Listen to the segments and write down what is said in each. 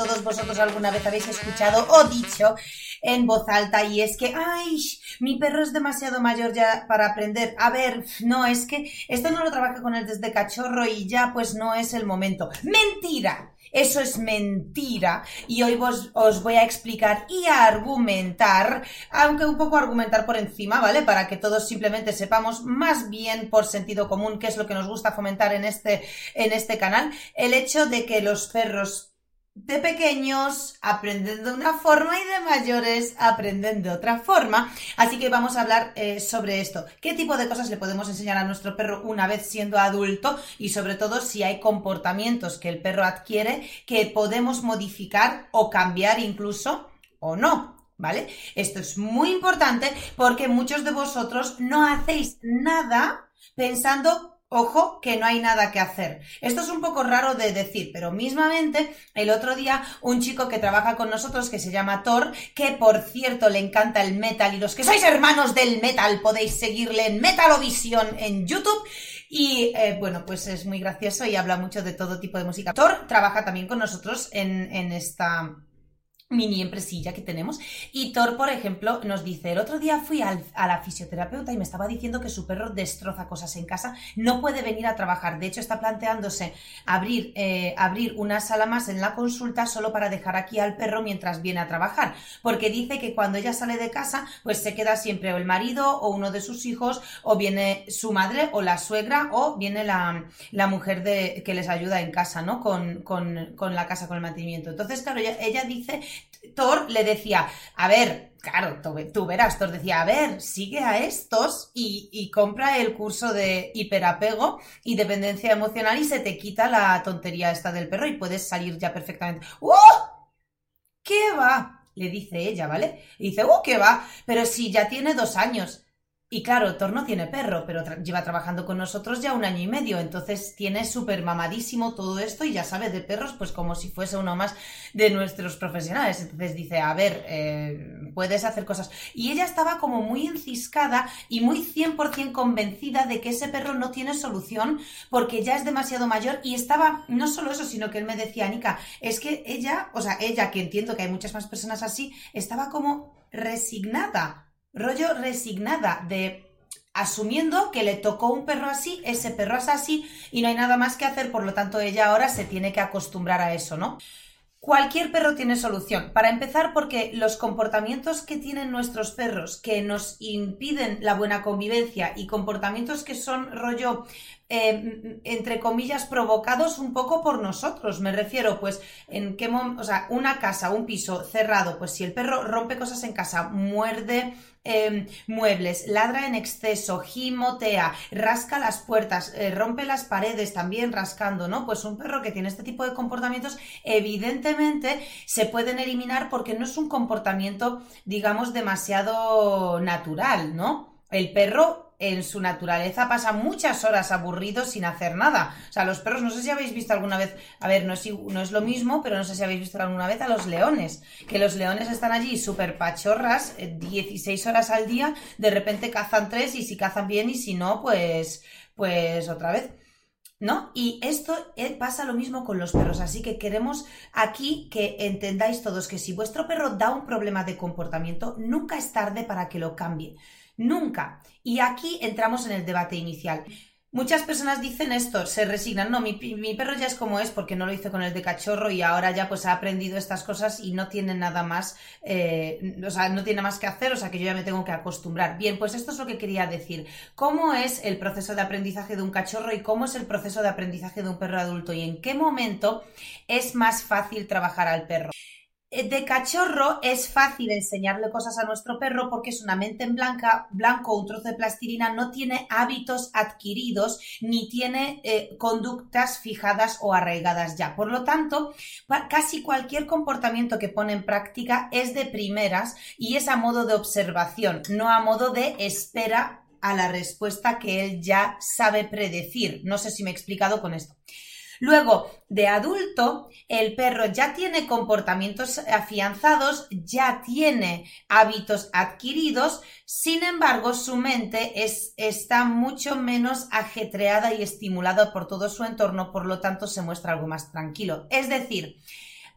todos vosotros alguna vez habéis escuchado o dicho en voz alta y es que, ay, mi perro es demasiado mayor ya para aprender. A ver, no, es que esto no lo trabaja con él desde cachorro y ya pues no es el momento. Mentira. Eso es mentira y hoy os voy a explicar y a argumentar, aunque un poco argumentar por encima, ¿vale? Para que todos simplemente sepamos más bien por sentido común qué es lo que nos gusta fomentar en este, en este canal, el hecho de que los perros de pequeños aprenden de una forma y de mayores aprenden de otra forma. Así que vamos a hablar eh, sobre esto. ¿Qué tipo de cosas le podemos enseñar a nuestro perro una vez siendo adulto? Y sobre todo si hay comportamientos que el perro adquiere que podemos modificar o cambiar incluso o no. ¿Vale? Esto es muy importante porque muchos de vosotros no hacéis nada pensando Ojo que no hay nada que hacer. Esto es un poco raro de decir, pero mismamente el otro día un chico que trabaja con nosotros que se llama Thor, que por cierto le encanta el metal y los que sois hermanos del metal podéis seguirle en Metalovisión en YouTube. Y eh, bueno, pues es muy gracioso y habla mucho de todo tipo de música. Thor trabaja también con nosotros en, en esta mini empresilla que tenemos. Y Thor, por ejemplo, nos dice, el otro día fui a la fisioterapeuta y me estaba diciendo que su perro destroza cosas en casa, no puede venir a trabajar. De hecho, está planteándose abrir, eh, abrir una sala más en la consulta solo para dejar aquí al perro mientras viene a trabajar. Porque dice que cuando ella sale de casa, pues se queda siempre o el marido o uno de sus hijos, o viene su madre o la suegra, o viene la, mujer de, que les ayuda en casa, ¿no? Con, con, la casa, con el mantenimiento. Entonces, claro, ella dice Thor le decía, a ver, claro, tú, verás, Thor decía, a ver, sigue a estos y, compra el curso de hiperapego y dependencia emocional y se te quita la tontería esta del perro y puedes salir ya perfectamente. ¡Uh! ¿Qué va? Le dice ella, ¿vale? Y dice, ¡uh, qué va! Pero si ya tiene dos años. Y claro, Thor no tiene perro, pero lleva trabajando con nosotros ya un año y medio, entonces tiene súper mamadísimo todo esto y ya sabe de perros, pues como si fuese uno más de nuestros profesionales. Entonces dice, a ver, eh, puedes hacer cosas. Y ella estaba como muy enciscada y muy 100% convencida de que ese perro no tiene solución porque ya es demasiado mayor y estaba, no solo eso, sino que él me decía, Nika, es que ella, o sea, ella, que entiendo que hay muchas más personas así, estaba como resignada rollo resignada de asumiendo que le tocó un perro así, ese perro es así y no hay nada más que hacer, por lo tanto ella ahora se tiene que acostumbrar a eso, ¿no? Cualquier perro tiene solución. Para empezar, porque los comportamientos que tienen nuestros perros que nos impiden la buena convivencia y comportamientos que son rollo eh, entre comillas, provocados un poco por nosotros. Me refiero, pues, en qué momento, o sea, una casa, un piso cerrado, pues si el perro rompe cosas en casa, muerde em, muebles, ladra en exceso, gimotea, rasca las puertas, eh, rompe las paredes también rascando, ¿no? Pues un perro que tiene este tipo de comportamientos, evidentemente se pueden eliminar porque no es un comportamiento, digamos, demasiado natural, ¿no? El perro en su naturaleza pasa muchas horas aburridos sin hacer nada. O sea, los perros, no sé si habéis visto alguna vez, a ver, no es, no es lo mismo, pero no sé si habéis visto alguna vez a los leones, que los leones están allí súper pachorras, 16 eh, horas al día, de repente cazan tres y si cazan bien y si no, pues, pues otra vez. ¿No? Y esto eh, pasa lo mismo con los perros, así que queremos aquí que entendáis todos que si vuestro perro da un problema de comportamiento, nunca es tarde para que lo cambie. Nunca. Y aquí entramos en el debate inicial. Muchas personas dicen esto, se resignan, no, mi, perro ya es como es porque no lo hice con el de cachorro y ahora ya pues ha aprendido estas cosas y no tiene nada más, eh, o sea, no tiene más que hacer, o sea que yo ya me tengo que acostumbrar. Bien, pues esto es lo que quería decir. ¿Cómo es el proceso de aprendizaje de un cachorro y cómo es el proceso de aprendizaje de un perro adulto y en qué momento es más fácil trabajar al perro? Eh, de cachorro es fácil enseñarle cosas a nuestro perro porque es una mente en blanca, blanco, un trozo de plastilina, no tiene hábitos adquiridos ni tiene eh, conductas fijadas o arraigadas ya. Por lo tanto, casi cualquier comportamiento que pone en práctica es de primeras y es a modo de observación, no a modo de espera a la respuesta que él ya sabe predecir. No sé si me he explicado con esto. Luego, de adulto, el perro ya tiene comportamientos afianzados, ya tiene hábitos adquiridos, sin embargo, su mente es, está mucho menos ajetreada y estimulada por todo su entorno, por lo tanto, se muestra algo más tranquilo. Es decir,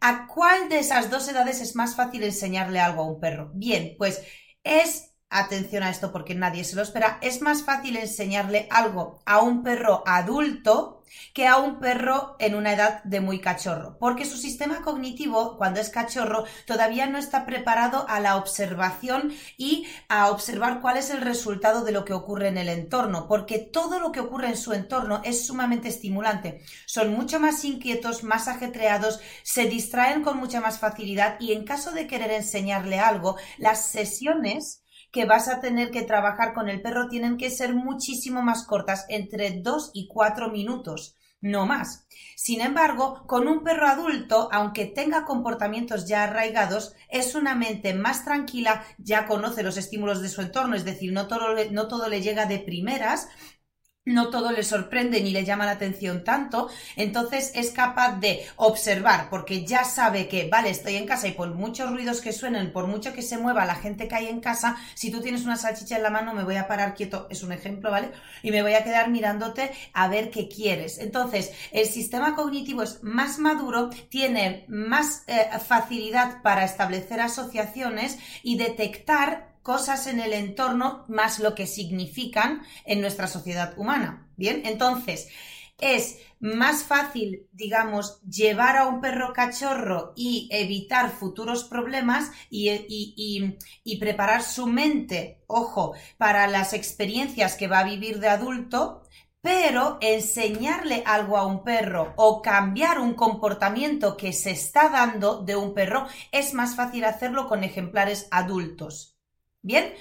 ¿A cuál de esas dos edades es más fácil enseñarle algo a un perro? Bien, pues es atención a esto porque nadie se lo espera, es más fácil enseñarle algo a un perro adulto que a un perro en una edad de muy cachorro, porque su sistema cognitivo, cuando es cachorro, todavía no está preparado a la observación y a observar cuál es el resultado de lo que ocurre en el entorno, porque todo lo que ocurre en su entorno es sumamente estimulante. Son mucho más inquietos, más ajetreados, se distraen con mucha más facilidad y en caso de querer enseñarle algo, las sesiones que vas a tener que trabajar con el perro tienen que ser muchísimo más cortas, entre 2 y 4 minutos, no más. Sin embargo, con un perro adulto, aunque tenga comportamientos ya arraigados, es una mente más tranquila, ya conoce los estímulos de su entorno, es decir, no todo, no todo le llega de primeras, no todo le sorprende ni le llama la atención tanto, entonces es capaz de observar, porque ya sabe que, vale, estoy en casa y por muchos ruidos que suenen, por mucho que se mueva la gente que hay en casa, si tú tienes una salchicha en la mano, me voy a parar quieto, es un ejemplo, ¿vale? Y me voy a quedar mirándote a ver qué quieres. Entonces, el sistema cognitivo es más maduro, tiene más eh, facilidad para establecer asociaciones y detectar cosas en el entorno más lo que significan en nuestra sociedad humana. Bien, entonces es más fácil, digamos, llevar a un perro cachorro y evitar futuros problemas y, y, preparar su mente, ojo, para las experiencias que va a vivir de adulto, pero enseñarle algo a un perro o cambiar un comportamiento que se está dando de un perro es más fácil hacerlo con ejemplares adultos. Bien,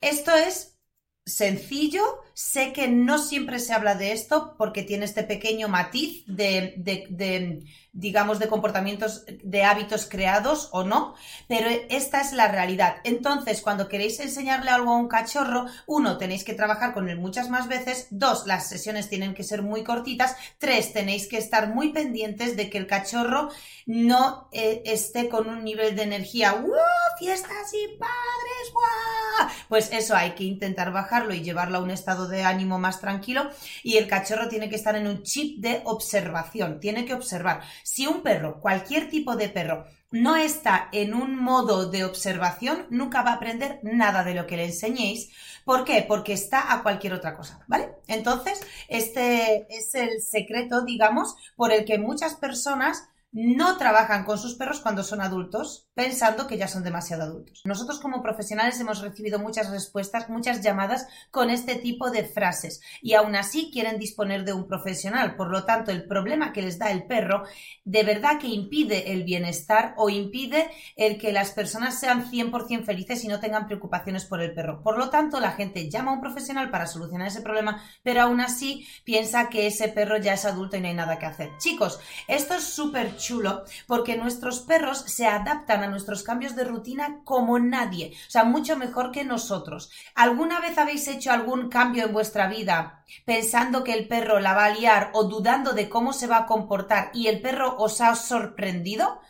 esto es sencillo. Sé que no siempre se habla de esto porque tiene este pequeño matiz de, de, digamos, de comportamientos, de hábitos creados o no, pero esta es la realidad. Entonces, cuando queréis enseñarle algo a un cachorro, uno, tenéis que trabajar con él muchas más veces, dos, las sesiones tienen que ser muy cortitas, tres, tenéis que estar muy pendientes de que el cachorro no eh, esté con un nivel de energía, ¡wow! ¡Fiestas y padres! ¡Wow! Pues eso hay que intentar bajarlo y llevarlo a un estado de ánimo más tranquilo y el cachorro tiene que estar en un chip de observación, tiene que observar. Si un perro, cualquier tipo de perro, no está en un modo de observación, nunca va a aprender nada de lo que le enseñéis. ¿Por qué? Porque está a cualquier otra cosa, ¿vale? Entonces, este es el secreto, digamos, por el que muchas personas no trabajan con sus perros cuando son adultos, pensando que ya son demasiado adultos. Nosotros como profesionales hemos recibido muchas respuestas, muchas llamadas con este tipo de frases y aún así quieren disponer de un profesional. Por lo tanto, el problema que les da el perro de verdad que impide el bienestar o impide el que las personas sean 100% felices y no tengan preocupaciones por el perro. Por lo tanto, la gente llama a un profesional para solucionar ese problema, pero aún así piensa que ese perro ya es adulto y no hay nada que hacer. Chicos, esto es súper chulo porque nuestros perros se adaptan a nuestros cambios de rutina como nadie, o sea, mucho mejor que nosotros. ¿Alguna vez habéis hecho algún cambio en vuestra vida pensando que el perro la va a liar o dudando de cómo se va a comportar y el perro os ha sorprendido?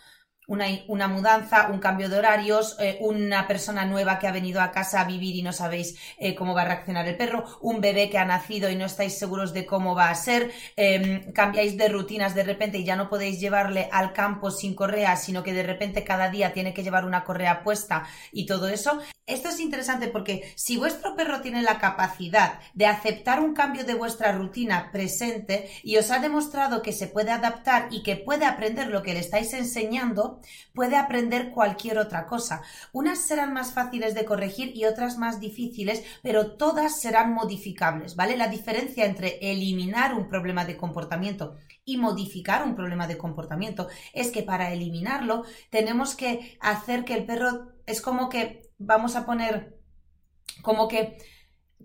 Una, mudanza, un cambio de horarios, eh, una persona nueva que ha venido a casa a vivir y no sabéis eh, cómo va a reaccionar el perro, un bebé que ha nacido y no estáis seguros de cómo va a ser, em, cambiáis de rutinas de repente y ya no podéis llevarle al campo sin correa, sino que de repente cada día tiene que llevar una correa puesta y todo eso. Esto es interesante porque si vuestro perro tiene la capacidad de aceptar un cambio de vuestra rutina presente y os ha demostrado que se puede adaptar y que puede aprender lo que le estáis enseñando, puede aprender cualquier otra cosa. Unas serán más fáciles de corregir y otras más difíciles, pero todas serán modificables, ¿vale? La diferencia entre eliminar un problema de comportamiento y modificar un problema de comportamiento es que para eliminarlo tenemos que hacer que el perro es como que vamos a poner como que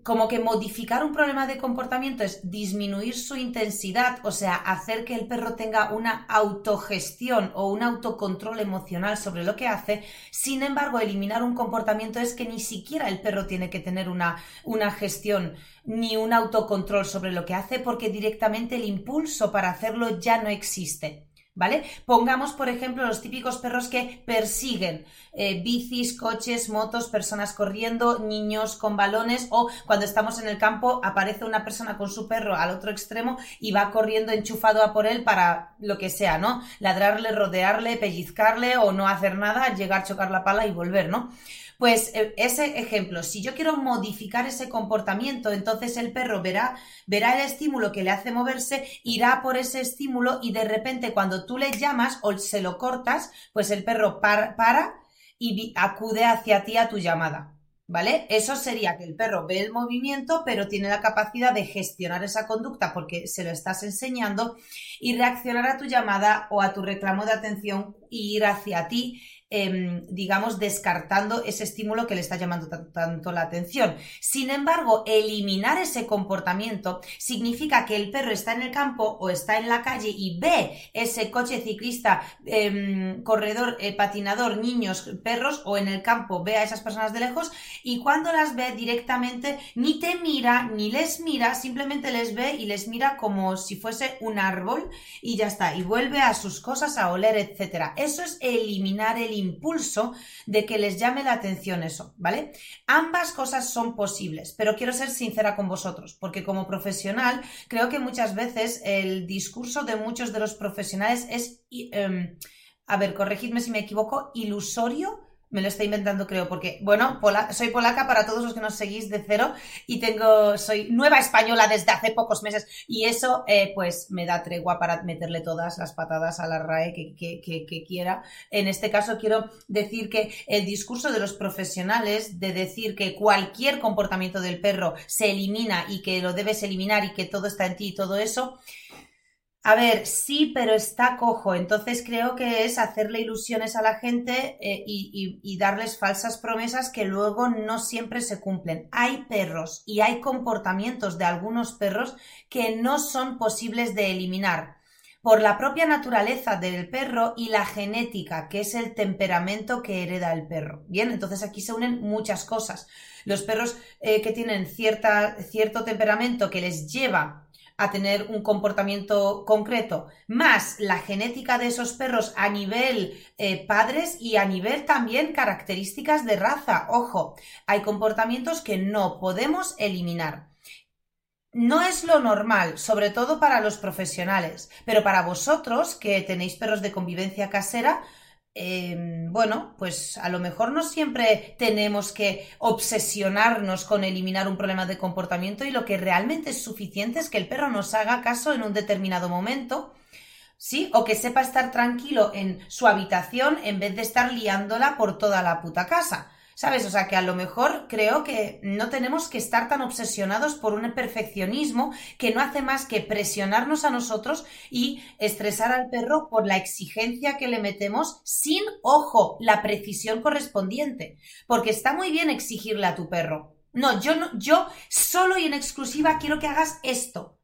como que modificar un problema de comportamiento es disminuir su intensidad, o sea, hacer que el perro tenga una autogestión o un autocontrol emocional sobre lo que hace. Sin embargo, eliminar un comportamiento es que ni siquiera el perro tiene que tener una, una gestión ni un autocontrol sobre lo que hace porque directamente el impulso para hacerlo ya no existe. ¿Vale? Pongamos, por ejemplo, los típicos perros que persiguen eh, bicis, coches, motos, personas corriendo, niños con balones o cuando estamos en el campo aparece una persona con su perro al otro extremo y va corriendo enchufado a por él para lo que sea, ¿no? Ladrarle, rodearle, pellizcarle o no hacer nada, llegar, chocar la pala y volver, ¿no? Pues eh, ese ejemplo, si yo quiero modificar ese comportamiento, entonces el perro verá, verá el estímulo que le hace moverse, irá por ese estímulo y de repente cuando tú le llamas o se lo cortas, pues el perro para y acude hacia ti a tu llamada. ¿Vale? Eso sería que el perro ve el movimiento, pero tiene la capacidad de gestionar esa conducta porque se lo estás enseñando y reaccionar a tu llamada o a tu reclamo de atención y ir hacia ti Em, digamos, descartando ese estímulo que le está llamando tanto la atención. Sin embargo, eliminar ese comportamiento significa que el perro está en el campo o está en la calle y ve ese coche ciclista, em, corredor, eh, patinador, niños, perros o en el campo ve a esas personas de lejos y cuando las ve directamente ni te mira ni les mira, simplemente les ve y les mira como si fuese un árbol y ya está, y vuelve a sus cosas a oler, etcétera. Eso es eliminar el impulso de que les llame la atención eso, ¿vale? Ambas cosas son posibles, pero quiero ser sincera con vosotros, porque como profesional creo que muchas veces el discurso de muchos de los profesionales es, em, a ver, corregidme si me equivoco, ilusorio me lo estoy inventando, creo, porque, bueno, soy polaca para todos los que nos seguís de cero y tengo, soy nueva española desde hace pocos meses y eso, eh, pues, me da tregua para meterle todas las patadas a la RAE que, que, que, quiera. En este caso, quiero decir que el discurso de los profesionales de decir que cualquier comportamiento del perro se elimina y que lo debes eliminar y que todo está en ti y todo eso, a ver, sí, pero está cojo. Entonces creo que es hacerle ilusiones a la gente eh, y, darles falsas promesas que luego no siempre se cumplen. Hay perros y hay comportamientos de algunos perros que no son posibles de eliminar por la propia naturaleza del perro y la genética, que es el temperamento que hereda el perro. Bien, entonces aquí se unen muchas cosas. Los perros eh, que tienen cierta, cierto temperamento que les lleva a tener un comportamiento concreto, más la genética de esos perros a nivel eh, padres y a nivel también características de raza. Ojo, hay comportamientos que no podemos eliminar. No es lo normal, sobre todo para los profesionales, pero para vosotros que tenéis perros de convivencia casera, Em, bueno, pues a lo mejor no siempre tenemos que obsesionarnos con eliminar un problema de comportamiento y lo que realmente es suficiente es que el perro nos haga caso en un determinado momento, ¿sí? O que sepa estar tranquilo en su habitación en vez de estar liándola por toda la puta casa. ¿Sabes? O sea que a lo mejor creo que no tenemos que estar tan obsesionados por un perfeccionismo que no hace más que presionarnos a nosotros y estresar al perro por la exigencia que le metemos sin, ojo, la precisión correspondiente. Porque está muy bien exigirle a tu perro. No, yo no, yo solo y en exclusiva quiero que hagas esto.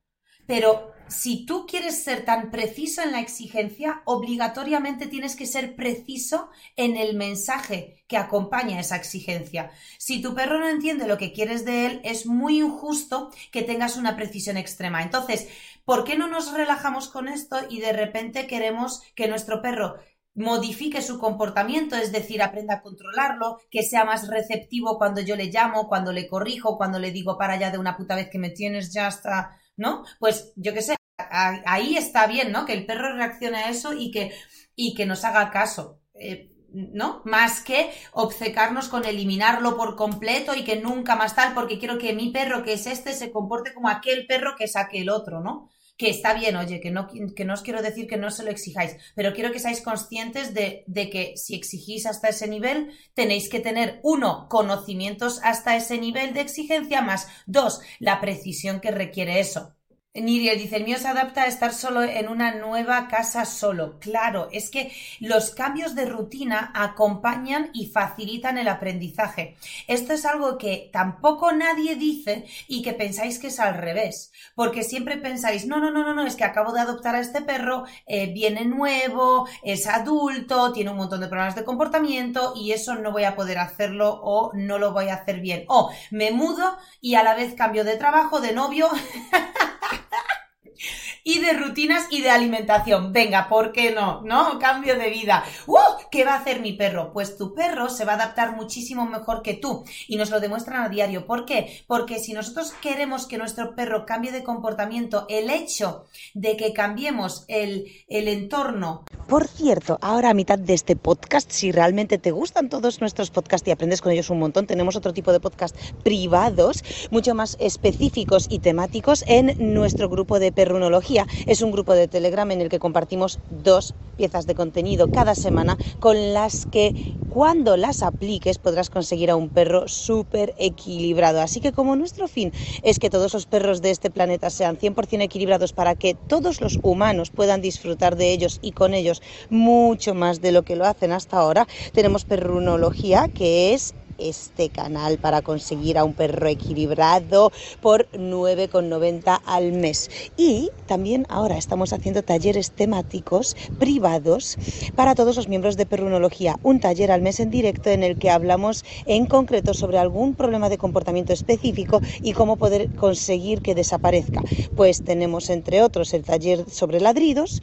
Pero si tú quieres ser tan preciso en la exigencia, obligatoriamente tienes que ser preciso en el mensaje que acompaña esa exigencia. Si tu perro no entiende lo que quieres de él, es muy injusto que tengas una precisión extrema. Entonces, ¿por qué no nos relajamos con esto y de repente queremos que nuestro perro modifique su comportamiento, es decir, aprenda a controlarlo, que sea más receptivo cuando yo le llamo, cuando le corrijo, cuando le digo para allá de una puta vez que me tienes ya hasta, ¿no? Pues yo qué sé, ahí está bien, ¿no? Que el perro reaccione a eso y que, y que nos haga caso. Eh, ¿no? Más que obcecarnos con eliminarlo por completo y que nunca más tal, porque quiero que mi perro, que es este, se comporte como aquel perro que es aquel otro, ¿no? Que está bien, oye, que no, que no os quiero decir que no se lo exijáis, pero quiero que seáis conscientes de, de que si exigís hasta ese nivel, tenéis que tener, uno, conocimientos hasta ese nivel de exigencia, más dos, la precisión que requiere eso. Niriel dice, el mío se adapta a estar solo en una nueva casa solo. Claro, es que los cambios de rutina acompañan y facilitan el aprendizaje. Esto es algo que tampoco nadie dice y que pensáis que es al revés, porque siempre pensáis, no, no, no, no, no, es que acabo de adoptar a este perro, eh, viene nuevo, es adulto, tiene un montón de problemas de comportamiento y eso no voy a poder hacerlo o no lo voy a hacer bien. O me mudo y a la vez cambio de trabajo, de novio. y de rutinas y de alimentación. Venga, ¿por qué no? ¿No? Cambio de vida. ¡Uh! ¿Qué va a hacer mi perro? Pues tu perro se va a adaptar muchísimo mejor que tú y nos lo demuestran a diario. ¿Por qué? Porque si nosotros queremos que nuestro perro cambie de comportamiento, el hecho de que cambiemos el, el entorno. Por cierto, ahora a mitad de este podcast, si realmente te gustan todos nuestros podcasts y aprendes con ellos un montón, tenemos otro tipo de podcast privados, mucho más específicos y temáticos en nuestro grupo de perrunología. Es un grupo de Telegram en el que compartimos dos piezas de contenido cada semana con las que cuando las apliques podrás conseguir a un perro súper equilibrado. Así que como nuestro fin es que todos los perros de este planeta sean 100% equilibrados para que todos los humanos puedan disfrutar de ellos y con ellos mucho más de lo que lo hacen hasta ahora, tenemos perrunología que es este canal para conseguir a un perro equilibrado por 9,90 al mes. Y también ahora estamos haciendo talleres temáticos privados para todos los miembros de Perrunología. Un taller al mes en directo en el que hablamos en concreto sobre algún problema de comportamiento específico y cómo poder conseguir que desaparezca. Pues tenemos entre otros el taller sobre ladridos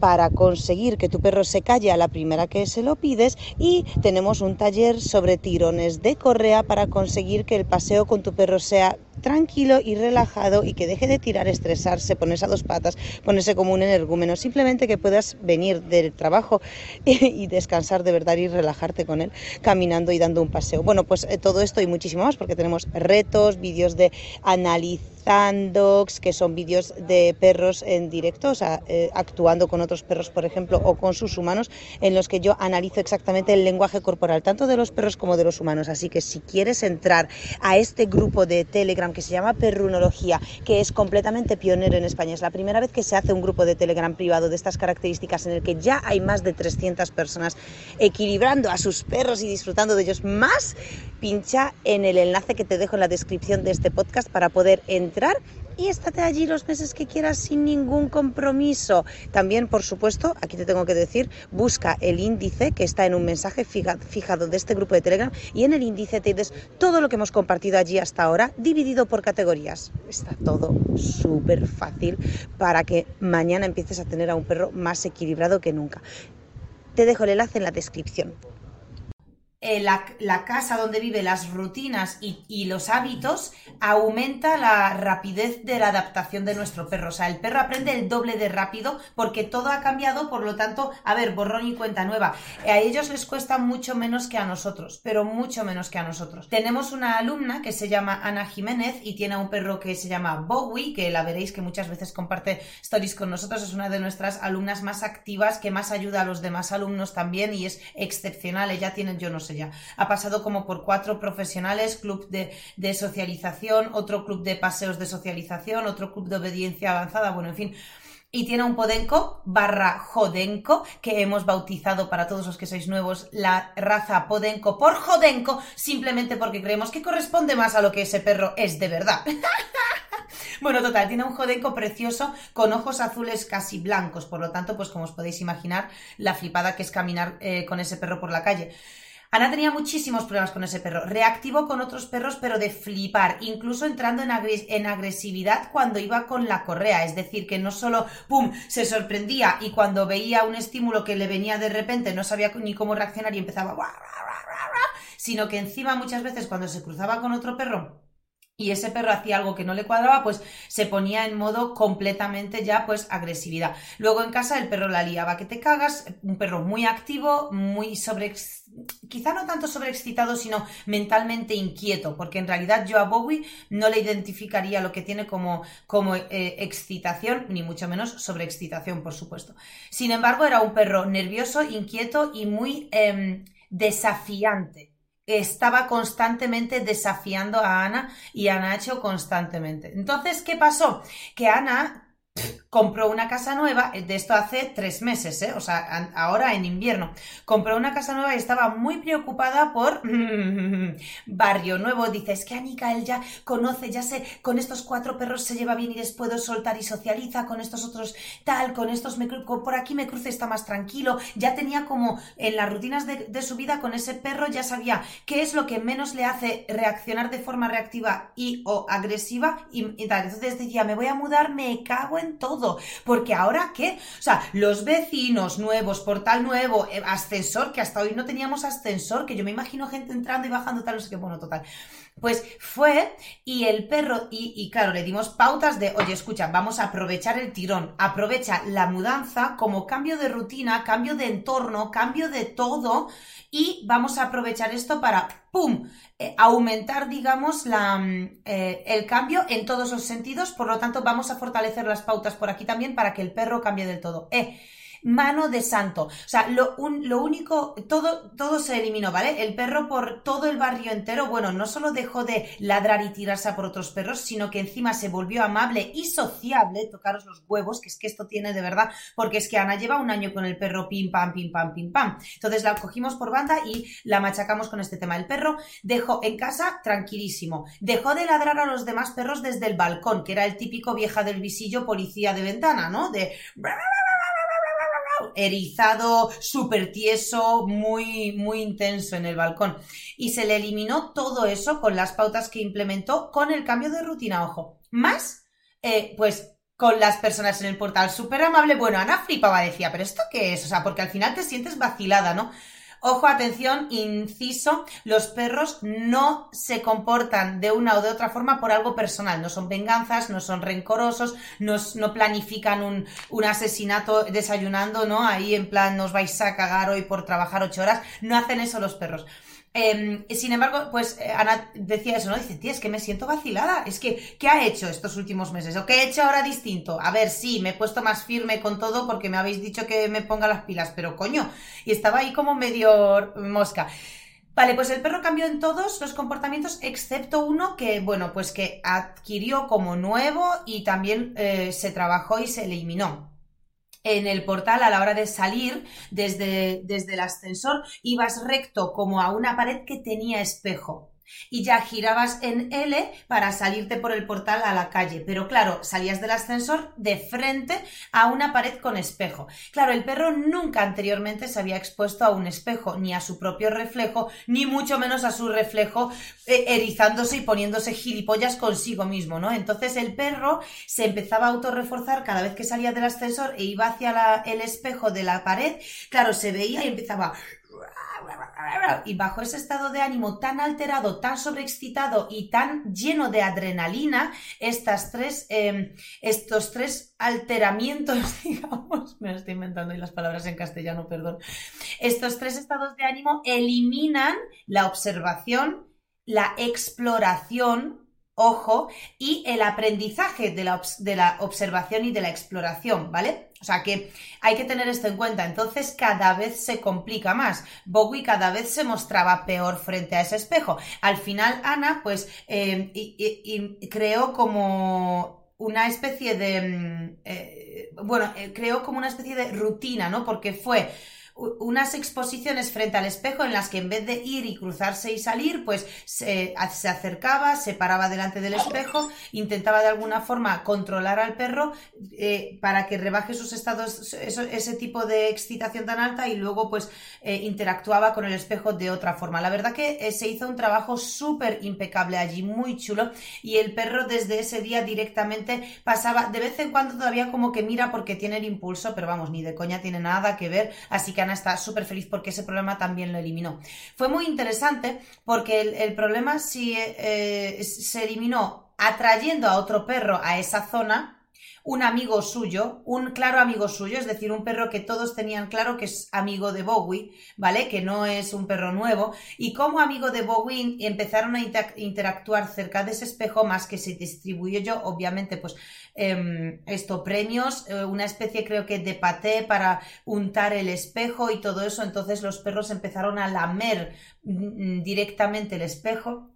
para conseguir que tu perro se calle a la primera que se lo pides y tenemos un taller sobre tirones de correa para conseguir que el paseo con tu perro sea tranquilo y relajado y que deje de tirar, estresarse, ponerse a dos patas, ponerse como un energúmeno, simplemente que puedas venir del trabajo y, descansar de verdad y relajarte con él caminando y dando un paseo. Bueno, pues eh, todo esto y muchísimo más porque tenemos retos, vídeos de análisis Zandogs, que son vídeos de perros en directo, o sea, eh, actuando con otros perros, por ejemplo, o con sus humanos, en los que yo analizo exactamente el lenguaje corporal, tanto de los perros como de los humanos. Así que si quieres entrar a este grupo de Telegram que se llama Perrunología, que es completamente pionero en España, es la primera vez que se hace un grupo de Telegram privado de estas características en el que ya hay más de 300 personas equilibrando a sus perros y disfrutando de ellos más, pincha en el enlace que te dejo en la descripción de este podcast para poder entrar y estate allí los meses que quieras sin ningún compromiso. También, por supuesto, aquí te tengo que decir, busca el índice que está en un mensaje fijado de este grupo de Telegram y en el índice te des todo lo que hemos compartido allí hasta ahora, dividido por categorías. Está todo súper fácil para que mañana empieces a tener a un perro más equilibrado que nunca. Te dejo el enlace en la descripción. Eh, la, casa donde vive, las rutinas y, los hábitos, aumenta la rapidez de la adaptación de nuestro perro. O sea, el perro aprende el doble de rápido porque todo ha cambiado, por lo tanto, a ver, borrón y cuenta nueva. A ellos les cuesta mucho menos que a nosotros, pero mucho menos que a nosotros. Tenemos una alumna que se llama Ana Jiménez y tiene un perro que se llama Bowie, que la veréis que muchas veces comparte stories con nosotros. Es una de nuestras alumnas más activas, que más ayuda a los demás alumnos también y es excepcional. Ella tiene, yo no sé, ha pasado como por cuatro profesionales, club de, socialización, otro club de paseos de socialización, otro club de obediencia avanzada, bueno, en fin y tiene un Podenco barra Jodenco que hemos bautizado para todos los que sois nuevos la raza Podenco por Jodenco simplemente porque creemos que corresponde más a lo que ese perro es de verdad. bueno, total, tiene un Jodenco precioso con ojos azules casi blancos, por lo tanto, pues como os podéis imaginar, la flipada que es caminar eh, con ese perro por la calle. Ana tenía muchísimos problemas con ese perro. Reactivo con otros perros, pero de flipar, incluso entrando en, agresividad cuando iba con la correa. Es decir, que no solo, ¡pum!, se sorprendía y cuando veía un estímulo que le venía de repente no sabía ni cómo reaccionar y empezaba, sino que encima muchas veces cuando se cruzaba con otro perro, y ese perro hacía algo que no le cuadraba, pues se ponía en modo completamente ya pues agresividad. Luego en casa el perro la liaba que te cagas, un perro muy activo, muy sobre quizá no tanto sobreexcitado, sino mentalmente inquieto, porque en realidad yo a Bowie no le identificaría lo que tiene como, como eh, excitación, ni mucho menos sobreexcitación, por supuesto. Sin embargo, era un perro nervioso, inquieto y muy em, desafiante estaba constantemente desafiando a Ana y a Nacho constantemente. Entonces, ¿qué pasó? Que Ana compró una casa nueva, eh, de esto hace tres meses, ¿eh? o sea, ahora en invierno, compró una casa nueva y estaba muy preocupada por barrio nuevo. Dice, es que Anika él ya conoce, ya sé, con estos cuatro perros se lleva bien y les puedo soltar y socializa, con estos otros tal, con estos me, por aquí me cruce, está más tranquilo. Ya tenía como en las rutinas de, su vida con ese perro, ya sabía qué es lo que menos le hace reaccionar de forma reactiva y o agresiva y, tal. Entonces decía, me voy a mudar, me cago en todo. Porque ahora qué? O sea, los vecinos nuevos, portal nuevo, eh, ascensor, que hasta hoy no teníamos ascensor, que yo me imagino gente entrando y bajando tal, no sé qué, bueno, total. Pues fue y el perro, y, claro, le dimos pautas de, oye, escucha, vamos a aprovechar el tirón, aprovecha la mudanza como cambio de rutina, cambio de entorno, cambio de todo, y vamos a aprovechar esto para, ¡pum!, eh, aumentar, digamos, la, mm, eh, el cambio en todos los sentidos, por lo tanto, vamos a fortalecer las pautas por aquí también para que el perro cambie del todo. Eh, mano de santo. O sea, lo, único, todo, todo se eliminó, ¿vale? El perro por todo el barrio entero, bueno, no solo dejó de ladrar y tirarse por otros perros, sino que encima se volvió amable y sociable, tocaros los huevos, que es que esto tiene de verdad, porque es que Ana lleva un año con el perro pim pam, pim pam, pim pam. Entonces la cogimos por banda y la machacamos con este tema. El perro dejó en casa tranquilísimo, dejó de ladrar a los demás perros desde el balcón, que era el típico vieja del visillo policía de ventana, ¿no? De erizado, súper tieso, muy, muy intenso en el balcón. Y se le eliminó todo eso con las pautas que implementó con el cambio de rutina, ojo. Más, eh, pues con las personas en el portal, súper amable. Bueno, Ana flipaba, decía, pero ¿esto qué es? O sea, porque al final te sientes vacilada, ¿no? Ojo, atención, inciso, los perros no se comportan de una o de otra forma por algo personal, no son venganzas, no son rencorosos, no, planifican un, un, asesinato desayunando, ¿no? Ahí en plan, nos vais a cagar hoy por trabajar ocho horas, no hacen eso los perros. Em, sin embargo, pues eh, Ana decía eso, ¿no? Dice, tía, es que me siento vacilada. Es que, ¿qué ha hecho estos últimos meses? ¿O qué he hecho ahora distinto? A ver, sí, me he puesto más firme con todo porque me habéis dicho que me ponga las pilas, pero coño, y estaba ahí como medio mosca. Vale, pues el perro cambió en todos los comportamientos, excepto uno que, bueno, pues que adquirió como nuevo y también eh, se trabajó y se eliminó en el portal a la hora de salir desde, desde el ascensor, ibas recto como a una pared que tenía espejo y ya girabas en L para salirte por el portal a la calle. Pero claro, salías del ascensor de frente a una pared con espejo. Claro, el perro nunca anteriormente se había expuesto a un espejo, ni a su propio reflejo, ni mucho menos a su reflejo eh, erizándose y poniéndose gilipollas consigo mismo, ¿no? Entonces el perro se empezaba a autorreforzar cada vez que salía del ascensor e iba hacia el espejo de la pared. Claro, se veía y empezaba y bajo ese estado de ánimo tan alterado, tan sobreexcitado y tan lleno de adrenalina, estas tres, em, estos tres alteramientos, digamos, me estoy inventando y las palabras en castellano, perdón, estos tres estados de ánimo eliminan la observación, la exploración, ojo, y el aprendizaje de la, de la, observación y de la exploración, ¿vale? O sea que hay que tener esto en cuenta. Entonces cada vez se complica más. Bowie cada vez se mostraba peor frente a ese espejo. Al final Ana, pues, eh, creó como una especie de... Mm, eh, bueno, eh, creó como una especie de rutina, ¿no? Porque fue unas exposiciones frente al espejo en las que en vez de ir y cruzarse y salir, pues se, acercaba, se paraba delante del espejo, intentaba de alguna forma controlar al perro eh, para que rebaje sus estados, ese tipo de excitación tan alta y luego pues eh, interactuaba con el espejo de otra forma. La verdad que eh, se hizo un trabajo súper impecable allí, muy chulo y el perro desde ese día directamente pasaba, de vez en cuando todavía como que mira porque tiene el impulso, pero vamos, ni de coña tiene nada que ver, así que Ana está súper feliz porque ese problema también lo eliminó. Fue muy interesante porque el, problema si, eh, se eliminó atrayendo a otro perro a esa zona, un amigo suyo, un claro amigo suyo, es decir, un perro que todos tenían claro que es amigo de Bowie, ¿vale? Que no es un perro nuevo. Y como amigo de Bowie empezaron a interactuar cerca de ese espejo, más que se distribuyó yo, obviamente, pues em, esto, premios, eh, una especie creo que de paté para untar el espejo y todo eso. Entonces los perros empezaron a lamer mm, mm, directamente el espejo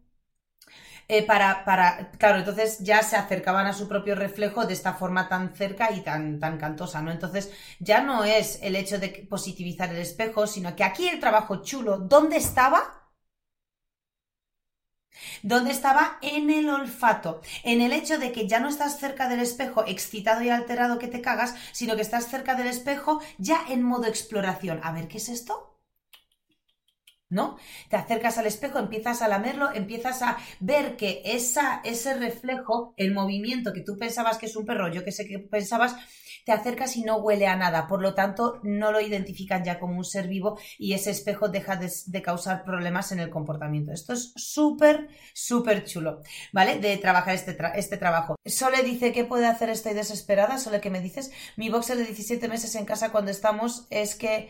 eh, para, para, claro, entonces ya se acercaban a su propio reflejo de esta forma tan cerca y tan, tan cantosa, ¿no? Entonces ya no es el hecho de positivizar el espejo, sino que aquí el trabajo chulo, ¿dónde estaba? ¿Dónde estaba? En el olfato, en el hecho de que ya no estás cerca del espejo excitado y alterado que te cagas, sino que estás cerca del espejo ya en modo exploración. A ver, ¿qué es esto? ¿No? Te acercas al espejo, empiezas a lamerlo, empiezas a ver que esa, ese reflejo, el movimiento que tú pensabas que es un perro, yo que sé que pensabas, te acercas y no huele a nada, por lo tanto no lo identifican ya como un ser vivo y ese espejo deja de, causar problemas en el comportamiento. Esto es súper, súper chulo, ¿vale? De trabajar este, este trabajo. Sole dice que puede hacer, estoy desesperada, Sole, ¿qué me dices? Mi boxer de 17 meses en casa cuando estamos es que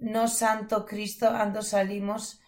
no santo Cristo ando salimos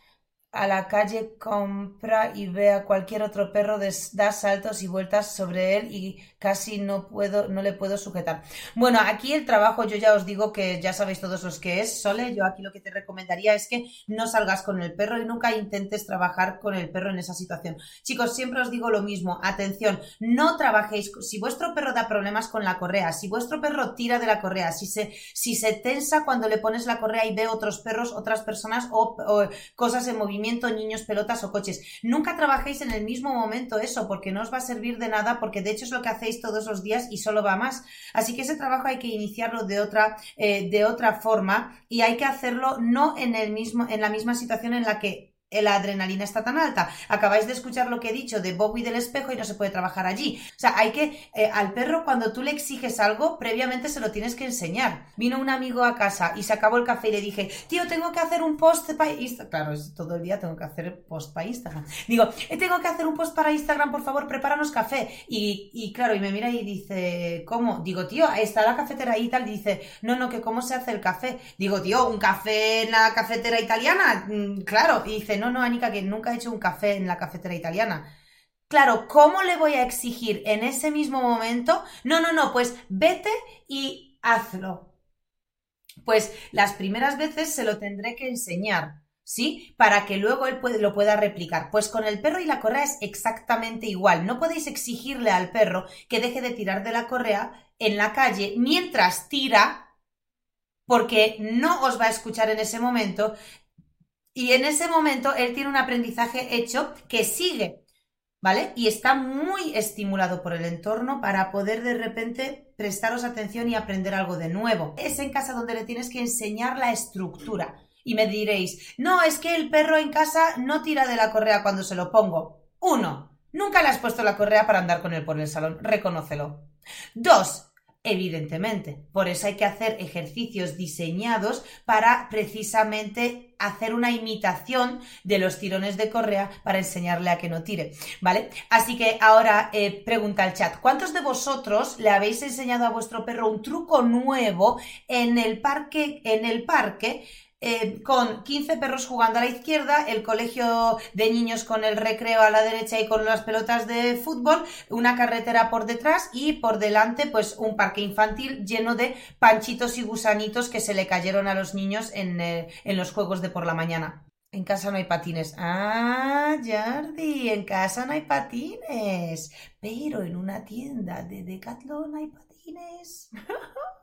a la calle, compra y ve a cualquier otro perro, da saltos y vueltas sobre él y casi no puedo, no le puedo sujetar. Bueno, aquí el trabajo, yo ya os digo que ya sabéis todos los que es, Sole, yo aquí lo que te recomendaría es que no salgas con el perro y nunca intentes trabajar con el perro en esa situación. Chicos, siempre os digo lo mismo, atención, no trabajéis, si vuestro perro da problemas con la correa, si vuestro perro tira de la correa, si se, si se tensa cuando le pones la correa y ve otros perros, otras personas o, cosas en movimiento, niños, pelotas o coches. Nunca trabajéis en el mismo momento eso, porque no os va a servir de nada, porque de hecho es lo que todos los días y solo va más. Así que ese trabajo hay que iniciarlo de otra, eh, de otra forma y hay que hacerlo no en el mismo, en la misma situación en la que la adrenalina está tan alta. Acabáis de escuchar lo que he dicho de Bob y del espejo y no se puede trabajar allí. O sea, hay que, eh, al perro cuando tú le exiges algo, previamente se lo tienes que enseñar. Vino un amigo a casa y se acabó el café y le dije, tío, tengo que hacer un post para Instagram. Claro, todo el día tengo que hacer post para Instagram. Digo, eh, tengo que hacer un post para Instagram, por favor, prepáranos café. Y, y claro, y me mira y dice, ¿cómo? Digo, tío, está la cafetera ahí y tal. Dice, no, no, que cómo se hace el café. Digo, tío, un café en la cafetera italiana. Mm, claro. Y dice, no, no, Anika, que nunca he hecho un café en la cafetera italiana. Claro, ¿cómo le voy a exigir en ese mismo momento? No, no, no, pues vete y hazlo. Pues las primeras veces se lo tendré que enseñar, ¿sí? Para que luego él lo pueda replicar. Pues con el perro y la correa es exactamente igual. No podéis exigirle al perro que deje de tirar de la correa en la calle mientras tira porque no os va a escuchar en ese momento y en ese momento él tiene un aprendizaje hecho que sigue, ¿vale? Y está muy estimulado por el entorno para poder de repente prestaros atención y aprender algo de nuevo. Es en casa donde le tienes que enseñar la estructura. Y me diréis, no, es que el perro en casa no tira de la correa cuando se lo pongo. Uno, nunca le has puesto la correa para andar con él por el salón, reconócelo. Dos, Evidentemente, por eso hay que hacer ejercicios diseñados para precisamente hacer una imitación de los tirones de correa para enseñarle a que no tire, ¿vale? Así que ahora eh, pregunta el chat, ¿cuántos de vosotros le habéis enseñado a vuestro perro un truco nuevo en el parque, en el parque eh, con 15 perros jugando a la izquierda, el colegio de niños con el recreo a la derecha y con las pelotas de fútbol, una carretera por detrás y por delante pues un parque infantil lleno de panchitos y gusanitos que se le cayeron a los niños en, eh, en los juegos de por la mañana. En casa no hay patines. Ah, Jardi, en casa no hay patines. Pero en una tienda de Decathlon hay patines.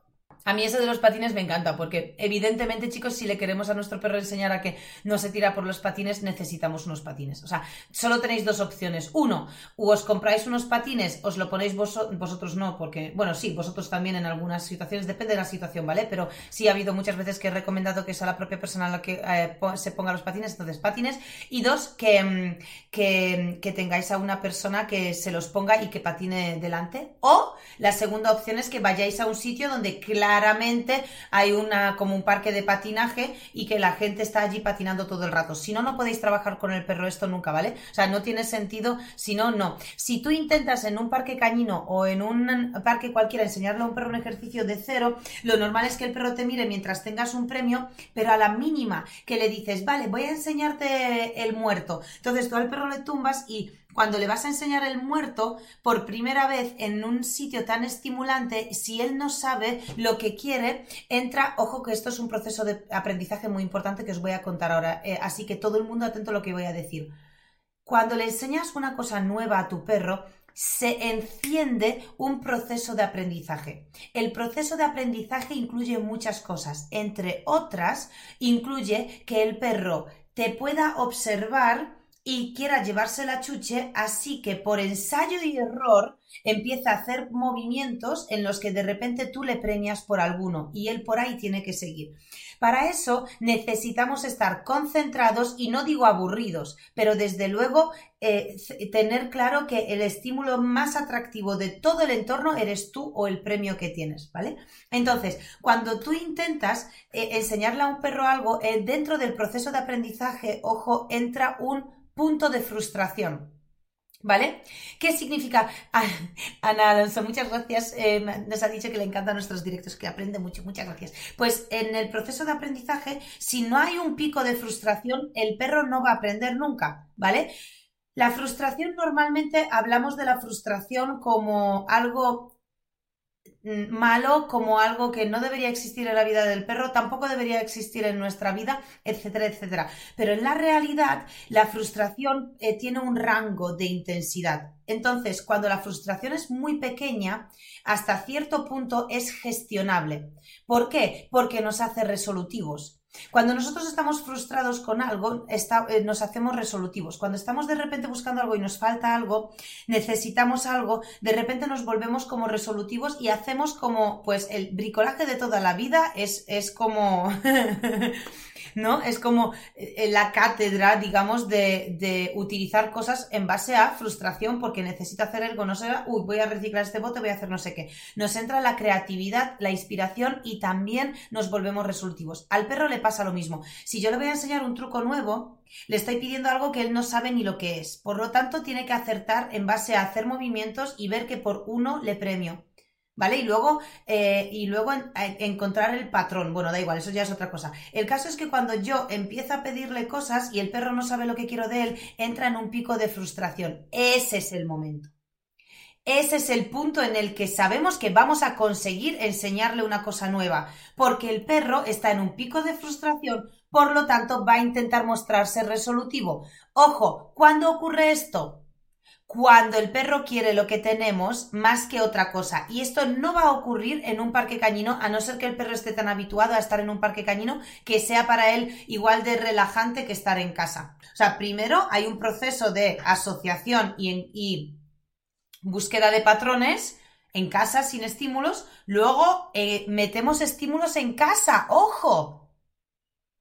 A mí eso de los patines me encanta, porque evidentemente, chicos, si le queremos a nuestro perro enseñar a que no se tira por los patines, necesitamos unos patines. O sea, solo tenéis dos opciones. Uno, os compráis unos patines, os lo ponéis vosotros no, porque, bueno, sí, vosotros también en algunas situaciones, depende de la situación, ¿vale? Pero sí ha habido muchas veces que he recomendado que sea la propia persona la que eh, se ponga los patines, entonces patines. Y dos, que, mm, que, que tengáis a una persona que se los ponga y que patine delante. O la segunda opción es que vayáis a un sitio donde, claro, claramente hay una, como un parque de patinaje y que la gente está allí patinando todo el rato. Si no, no podéis trabajar con el perro esto nunca, ¿vale? O sea, no tiene sentido, si no, no. Si tú intentas en un parque cañino o en un parque cualquiera enseñarle a un perro un ejercicio de cero, lo normal es que el perro te mire mientras tengas un premio, pero a la mínima que le dices, vale, voy a enseñarte el muerto. Entonces tú al perro le tumbas y cuando le vas a enseñar el muerto por primera vez en un sitio tan estimulante, si él no sabe lo que quiere, entra, ojo que esto es un proceso de aprendizaje muy importante que os voy a contar ahora, eh, así que todo el mundo atento a lo que voy a decir. Cuando le enseñas una cosa nueva a tu perro, se enciende un proceso de aprendizaje. El proceso de aprendizaje incluye muchas cosas, entre otras, incluye que el perro te pueda observar y quiera llevarse la chuche, así que por ensayo y error empieza a hacer movimientos en los que de repente tú le premias por alguno y él por ahí tiene que seguir. Para eso necesitamos estar concentrados y no digo aburridos, pero desde luego eh, tener claro que el estímulo más atractivo de todo el entorno eres tú o el premio que tienes, ¿vale? Entonces, cuando tú intentas eh, enseñarle a un perro algo, eh, dentro del proceso de aprendizaje, ojo, entra un punto de frustración. ¿Vale? ¿Qué significa? Ah, Ana Alonso, muchas gracias. Eh, nos ha dicho que le encantan nuestros directos, que aprende mucho. Muchas gracias. Pues en el proceso de aprendizaje, si no hay un pico de frustración, el perro no va a aprender nunca, ¿vale? La frustración normalmente hablamos de la frustración como algo malo como algo que no debería existir en la vida del perro, tampoco debería existir en nuestra vida, etcétera, etcétera. Pero en la realidad, la frustración eh, tiene un rango de intensidad. Entonces, cuando la frustración es muy pequeña, hasta cierto punto es gestionable. ¿Por qué? Porque nos hace resolutivos. Cuando nosotros estamos frustrados con algo, eh, nos hacemos resolutivos. Cuando estamos de repente buscando algo y nos falta algo, necesitamos algo, de repente nos volvemos como resolutivos y hacemos como, pues, el bricolaje de toda la vida es, es como ¿no? Es como eh, la cátedra, digamos, de, utilizar cosas en base a frustración porque necesito hacer algo, no sé, uy, voy a reciclar este bote, voy a hacer no sé qué. Nos entra la creatividad, la inspiración y también nos volvemos resolutivos. Al perro le pasa lo mismo. Si yo le voy a enseñar un truco nuevo, le estoy pidiendo algo que él no sabe ni lo que es. Por lo tanto, tiene que acertar en base a hacer movimientos y ver que por uno le premio. ¿Vale? Y luego, eh, y luego encontrar el patrón. Bueno, da igual, eso ya es otra cosa. El caso es que cuando yo empiezo a pedirle cosas y el perro no sabe lo que quiero de él, entra en un pico de frustración. Ese es el momento. Ese es el punto en el que sabemos que vamos a conseguir enseñarle una cosa nueva, porque el perro está en un pico de frustración, por lo tanto va a intentar mostrarse resolutivo. Ojo, ¿cuándo ocurre esto? cuando el perro quiere lo que tenemos más que otra cosa. Y esto no va a ocurrir en un parque cañino, a no ser que el perro esté tan habituado a estar en un parque cañino que sea para él igual de relajante que estar en casa. O sea, primero hay un proceso de asociación y, búsqueda de patrones en casa sin estímulos, luego eh, metemos estímulos en casa, ojo.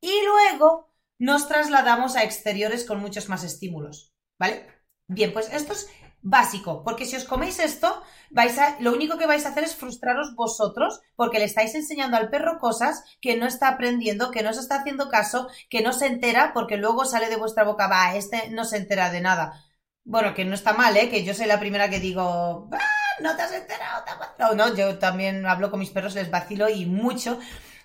Y luego nos trasladamos a exteriores con muchos más estímulos, ¿vale? Bien, pues esto es básico, porque si os coméis esto, vais a, lo único que vais a hacer es frustraros vosotros, porque le estáis enseñando al perro cosas que no está aprendiendo, que no se está haciendo caso, que no se entera, porque luego sale de vuestra boca, va, este no se entera de nada. Bueno, que no está mal, ¿eh? Que yo soy la primera que digo, ¡Ah, no te has enterado, no, no, yo también hablo con mis perros, les vacilo y mucho,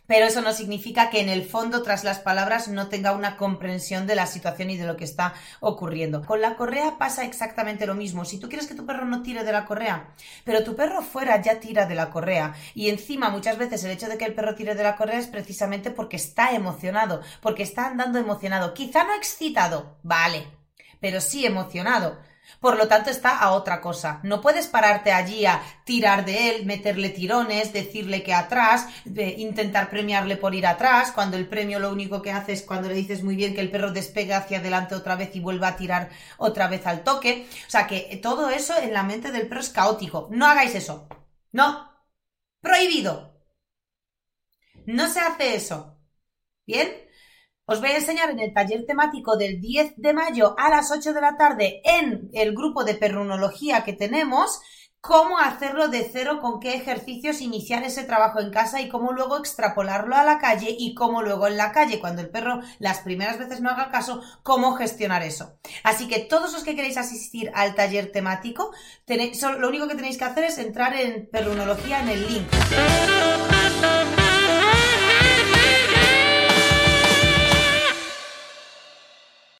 pero eso no significa que en el fondo, tras las palabras, no tenga una comprensión de la situación y de lo que está ocurriendo. Con la correa pasa exactamente lo mismo. Si tú quieres que tu perro no tire de la correa, pero tu perro fuera ya tira de la correa, y encima muchas veces el hecho de que el perro tire de la correa es precisamente porque está emocionado, porque está andando emocionado, quizá no excitado, vale, pero sí emocionado. Por lo tanto, está a otra cosa. No puedes pararte allí a tirar de él, meterle tirones, decirle que atrás, intentar premiarle por ir atrás, cuando el premio lo único que hace es cuando le dices muy bien que el perro despegue hacia adelante otra vez y vuelva a tirar otra vez al toque. O sea que todo eso en la mente del perro es caótico. No hagáis eso. No. Prohibido. No se hace eso. ¿Bien? Os voy a enseñar en el taller temático del 10 de mayo a las 8 de la tarde en el grupo de perrunología que tenemos cómo hacerlo de cero, con qué ejercicios iniciar ese trabajo en casa y cómo luego extrapolarlo a la calle y cómo luego en la calle, cuando el perro las primeras veces no haga caso, cómo gestionar eso. Así que todos los que queréis asistir al taller temático, lo único que tenéis que hacer es entrar en perrunología en el link.